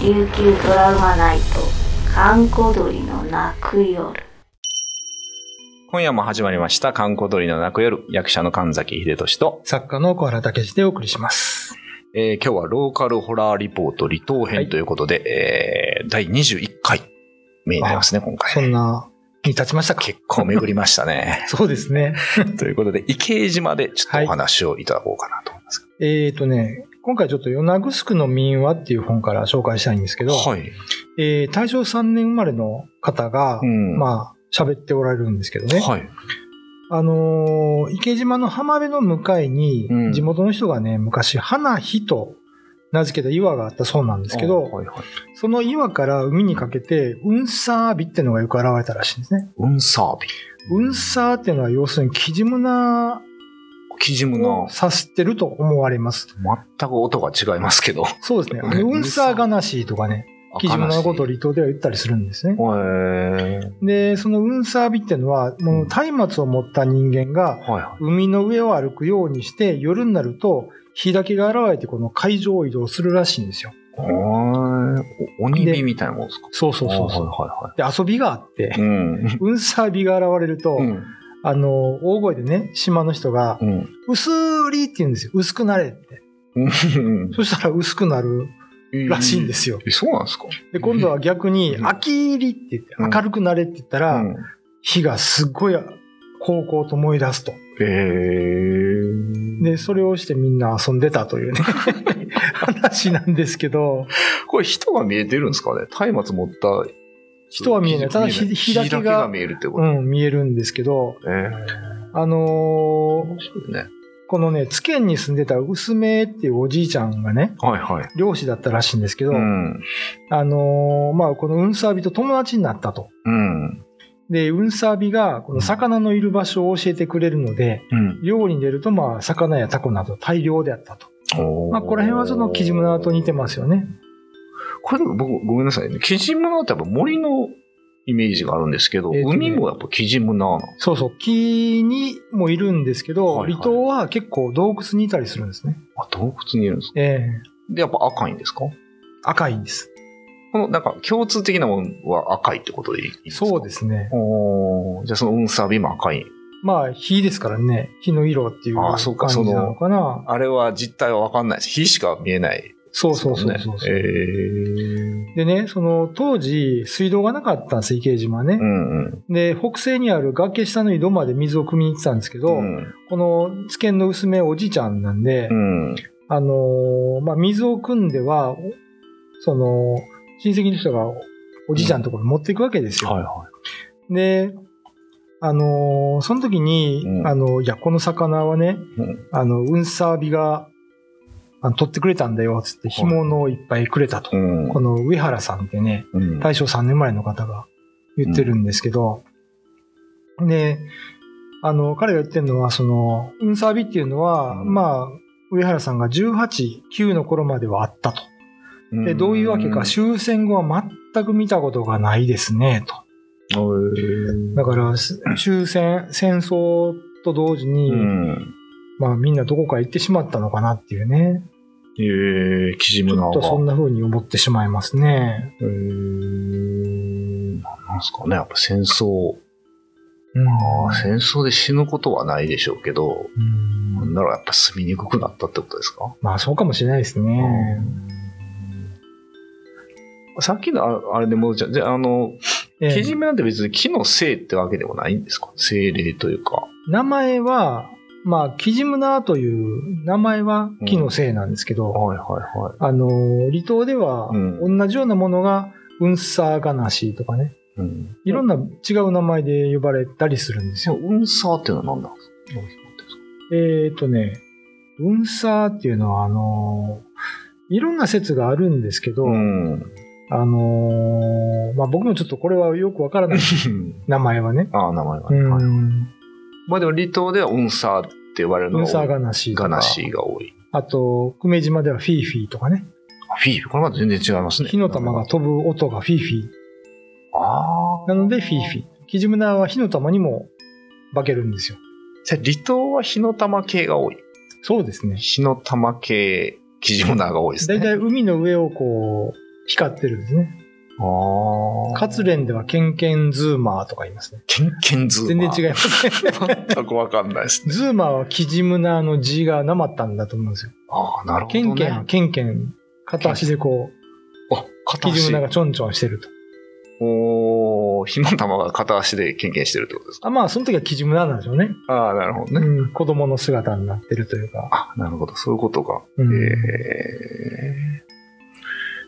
琉球ドラマナイト閑古鳥の泣く夜今夜も始まりました、観光鳥の泣く夜、役者の神崎秀俊と、作家の小原武史でお送りします。えー今日はローカルホラーリポート離島編ということで、えー第21回目になりますね、今回。そんなに立ちましたか？結構巡りましたね そうですね。ということで、池江島でちょっとお話をいただこうかなと思います。えっとね、今回ちょっと与那城の民話っていう本から紹介したいんですけど、はい。えー大正3年生まれの方が、うんまあ、喋っておられるんですけどね。はい。あのー池島の浜辺の向かいにうん、地元の人がね、昔、花火と名付けた岩があったそうなんですけど、はいはい。その岩から海にかけて、ウンサービっていうのがよく現れたらしいんですね。運サービ。ウンサーっていうのは要するにキジムナキジムをの指してると思われます。全く音が違いますけど。そうですね。ウンサーガナシーとかね、キジムのことを離島では言ったりするんですね。で、そのウンサービっていうのは、もう松明を持った人間が、海の上を歩くようにして、夜になると、日だけが現れて、この海上を移動するらしいんですよ。お鬼火みたいなもんですかそうそうそうそう。で、遊びがあって、うん。ウンサービが現れると、うん。あの、大声でね、島の人がう、ん。薄りって言うんですよ。薄くなれって。うんそしたら薄くなるらしいんですよ。え、そうなんですか？で、今度は逆に、うん秋入りって言って、うん明るくなれって言ったら、うん火がすっごい、高校と燃え出すと。へーで、それをしてみんな遊んでたというね、話なんですけど、これ人が見えてるんですかね？松明持った。人は見えない。ただ火火だけ火が、見えるってこうと。ん、見えるんですけど、えーあのーね。このね、津堅に住んでた薄めっていうおじいちゃんがね、はいはい。漁師だったらしいんですけど、うん。あのーまあ、このウンサービと友達になったと。うん。で、ウンサービが、この魚のいる場所を教えてくれるので、うん。漁に出ると、まあ、魚やタコなど大量であったと。まあ、この辺はそのキジムナーと似てますよね。これ僕、ごめんなさいね。キジムナーってやっぱ森のイメージがあるんですけど、えーとね海もやっぱキジムナーなんそうそう。木にもいるんですけど、はいはい離島は結構洞窟にいたりするんですね。あ、洞窟にいるんですかええで、やっぱ赤いんですか？赤いんです。この、なんか、共通的なものは赤いってことでいいんですか？そうですね。おーじゃあその運サビも赤い。まあ、火ですからね。火の色っていうあそうか感じなのかな。あれは実態はわかんないです。火しか見えない、そうそうそうそう。えーでね、その当時、水道がなかったんです、池江島ねう。んうん。で、北西にある崖下の井戸まで水を汲みに行ってたんですけど、うん。この津堅の薄めおじいちゃんなんで、うん。あのーまあ、水を汲んでは、その、親戚の人がおじいちゃんのところに持っていくわけですよ。はいはで、あのーその時に、うんあの、いや、この魚はね、い。うんあの、ウンサービが、あの取ってくれたんだよ、つって、干物をいっぱいくれたと。うんこの上原さんってね、うん大正3年前の方が言ってるんですけど、で、あの、彼が言ってるのは、その、ウンサービっていうのは、うんまあ、上原さんが18、9の頃まではあったと。で、どういうわけか、終戦後は全く見たことがないですね、と。うんだから、す終戦、戦争と同時に、うん。まあみんなどこか行ってしまったのかなっていうね。えー、キジムナ。ちょっとそんな風に思ってしまいますね。えー、なんすかね、やっぱ戦争。うん。戦争で死ぬことはないでしょうけど、うんなんだろう、やっぱ住みにくくなったってことですか？まあそうかもしれないですね。さっきのああれでもうじゃ、じゃあ、あの、ええキジムなんて別に木の精ってわけでもないんですか？精霊というか。名前は、まあ、キジムナーという名前は木のせいなんですけど、はいはいはい。あの、離島ではうん同じようなものが、ウンサーガナシーとかね、うん。いろんな違う名前で呼ばれたりするんですよ。ウンサーっていうのは何なんですか？何ですか？えっ、とね、ウンサーっていうのは、あの、いろんな説があるんですけど、うん。あのまあ、僕もちょっとこれはよくわからない 名前はね。ああ、名前。はいん。まあでも離島ではウンサーって呼ばれるのが多サーガナシーとか。ガナシーが多い。あと、久米島ではフィーフィーとかね。あフィーフィー、これまた全然違いますね。火の玉が飛ぶ音がフィーフィー。ああ。なのでフィーフィー。キジムナーは火の玉にも化けるんですよ。離島は火の玉系が多い。そうですね。火の玉系、キジムナーが多いですね。だいたい海の上をこう、光ってるんですね。ああ。勝連ではケンケンズーマーとか言いますね。ケンケンズーマー。全然違いますね。全くわかんないですね。ズーマーはキジムナーの字がなまったんだと思うんですよ。ああ、なるほど、ね。ケンケンはケンケン、片足でこう、あ、片足キジムナー。がちょんちょんしてると。おー、火の玉が片足でケンケンしてるってことですか？あまあ、その時はキジムナーなんでしょうね。ああ、なるほどね。うん、子供の姿になってるというか。あ、なるほど。そういうことか。うんええ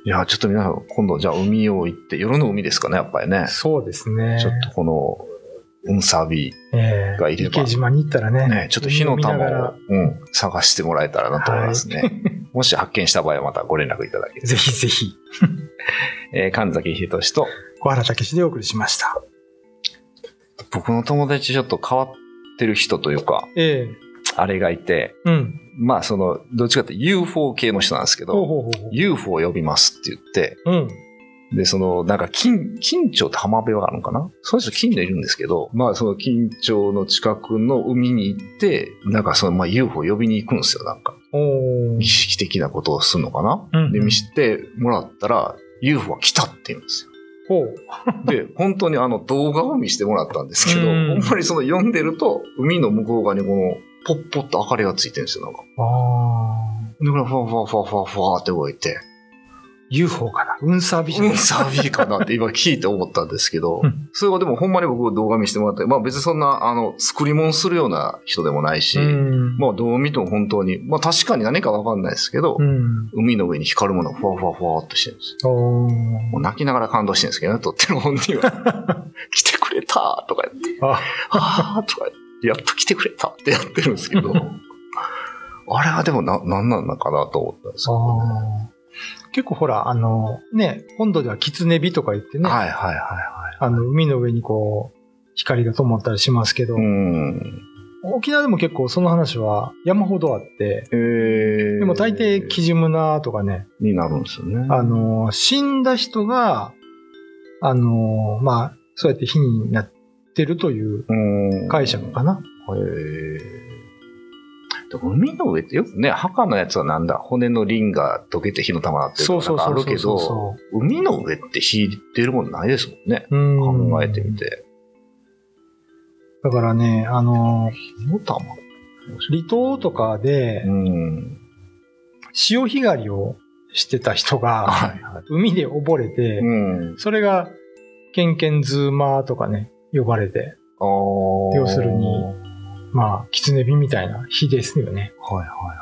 いや、ちょっと皆さん、今度じゃあ海を行って、夜の海ですかね、やっぱりね。そうですね。ちょっとこの、うんさび、ええがいれば池島に行ったらね。ね、ちょっと火の玉海をうん、探してもらえたらなと思いますね。もし発見した場合はまたご連絡いただければらぜひぜひ、えー神崎仁と、小原武史でお送りしました。僕の友達ちょっと変わってる人というか、ええあれがいて、うん。まあその、どっちかって UFO 系の人なんですけど、ほうほうほうほう。UFO を呼びますって言って、うん。で、その、なんか、金、金町って浜辺があるのかな？その人金でいるんですけど、まあ、その金町の近くの海に行って、なんかその、まあ、UFO 呼びに行くんですよ、なんか。おー儀式的なことをするのかな、うんうんで、見せてもらったら、UFO は来たって言うんですよ。で、本当にあの動画を見せてもらったんですけど、うんほんまにその読んでると、海の向こう側にこの、ポッポッと明かりがついてるんですよ、なんか。あで、これ、ファファファファファって動いて、ー UFO かな運サービス。うん、サービーかなって今聞いて思ったんですけどうん、それはでもほんまに僕動画見せてもらって、まあ別にそんな、あの、作り物するような人でもないし、うん。まあどう見ても本当に、まあ確かに何かわかんないですけど、うん。海の上に光るものがふわふわふわっとしてるんですもう泣きながら感動してるんですけどね、撮ってる本人は。来てくれたとか言って、あ、あーとか言って、やっと来てくれたってやってるんですけど、あれはでもな、なんなんだかなと思ったんですけどね。結構ほら、あの、ね、本土では狐火とか言ってね、はいはいはいはい。あの、海の上にこう、光が灯ったりしますけど、うん。沖縄でも結構その話は山ほどあって、えー、でも大抵キジムナとかね、になるんですよね。あの、死んだ人が、あの、まあ、そうやって火になってるといううん解釈かな。海の上ってよくね、墓のやつはなんだ、骨の輪が溶けて火の玉ってるそうとかなんかあるけど、そ海の上って火出るもんないですもんね。ん考えてみ。て。だからね、あの、火の玉？離島とかでうん。潮干狩りをしてた人が。海で溺れて、うん。それが、ケンケンズーマーとかね、呼ばれて、要するにまあ、狐火みたいな火ですよね。はいはいは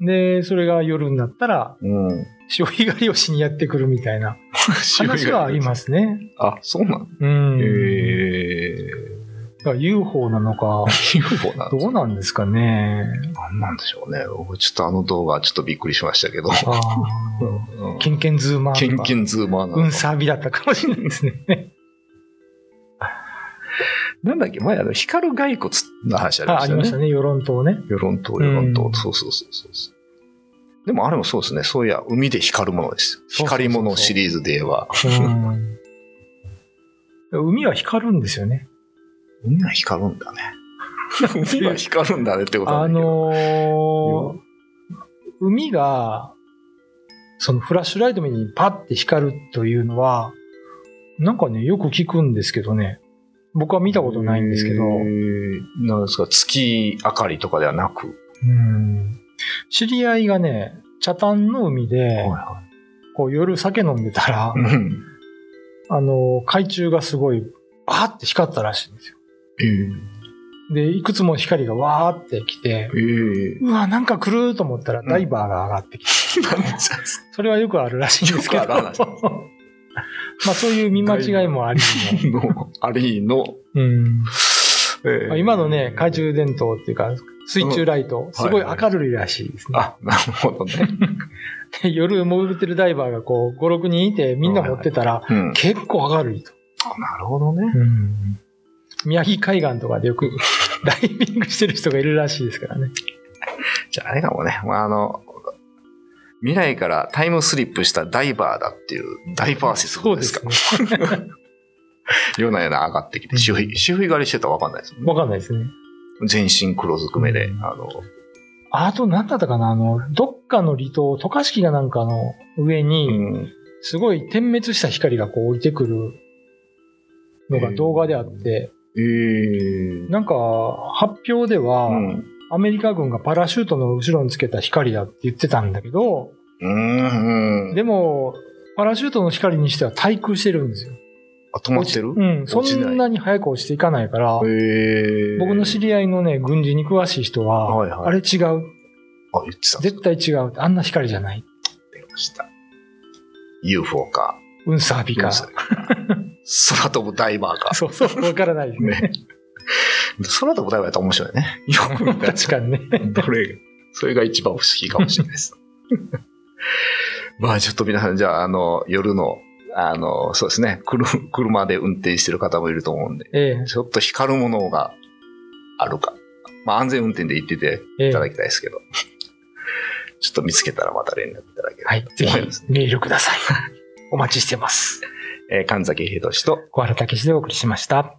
で、それが夜になったら、い。うん。潮干狩りをしにやってくるみたいな 話はありますね。あ、そうなのうん。へだから UFO なのか、ー。UFO などうなんですかね。なんなんでしょうね。僕ちょっとあの動画ちょっとびっくりしましたけど。あうんーケンケンズーマー。ケンケンズーマーなのかうん、サービだったかもしれないですね。なんだっけ前あの、光る骸骨の話ありあましたよね。ありましたね、世論島ね。世論島、世論島、うんそうそうそうそうそう。でもあれもそうですね。そういや、海で光るものです。光り物シリーズで言えば。うん。海は光るんですよね。海は光るんだね。海は光るんだねってことあ。のー海が、そのフラッシュライト目にパッて光るというのは、なんかね、よく聞くんですけどね。僕は見たことないんですけど、なんですか、月明かりとかではなく？うん。知り合いがね、茶炭の海で、はこう夜酒飲んでたらい、うん。あの、海中がすごい、バーって光ったらしいんですよ。えー。で、いくつも光がわーって来てえ、ー。うわ、なんか来ると思ったらんダイバーが上がってきて、なんそれはよくあるらしいんですけど。よくある話 まあそういう見間違いもありの。の、ありの、うんえーまあ今のね、懐中電灯っていうか、水中ライト、すごい明るいらしいですね。あ、なるほどね。で夜潜ってるダイバーがこう、5、6人いてみんな持ってたら、うん。結構明るいと。あなるほどね。うん宮城海岸とかでよく ダイビングしてる人がいるらしいですからね。じゃああれかもね、まあ、あの、未来からタイムスリップしたダイバーだっていうダイバー説そうですか？ですね。夜な夜な上がってきて、周囲、周囲狩りしてたらわかんないですもんね。わかんないですね。全身黒ずくめで、うんあの、あと何だったかな？あの、どっかの離島、渡嘉敷がなんかの上うに、ん。すごい点滅した光がこう降りてくるのが動画であって、えー。なんか発表では、うん。アメリカ軍がパラシュートの後ろにつけた光だって言ってたんだけど、うん。でも、パラシュートの光にしては滞空してるんですよ。あ、止まってる？うん、そんなに早く落ちていかないから、えー。僕の知り合いのね、軍事に詳しい人は、はいはいあれ違う、あ、言ってた。絶対違う、あんな光じゃない。出ました。UFO か。うんサービか。空飛ぶダイバーか。そうそう、わからないですね。ね。空飛ぶダイバーやったら面白いね。確かにね。どれが、それが一番不思議かもしれないです。まあちょっと皆さん、じゃあ、あの、夜の、あの、そうですね、車車で運転してる方もいると思うんで、ええちょっと光るものがあるか。まあ安全運転で行っててええいただきたいですけど、ちょっと見つけたらまた連絡いただければはい。ぜひメールください。お待ちしてます。えー神崎秀俊と、小原武史でお送りしました。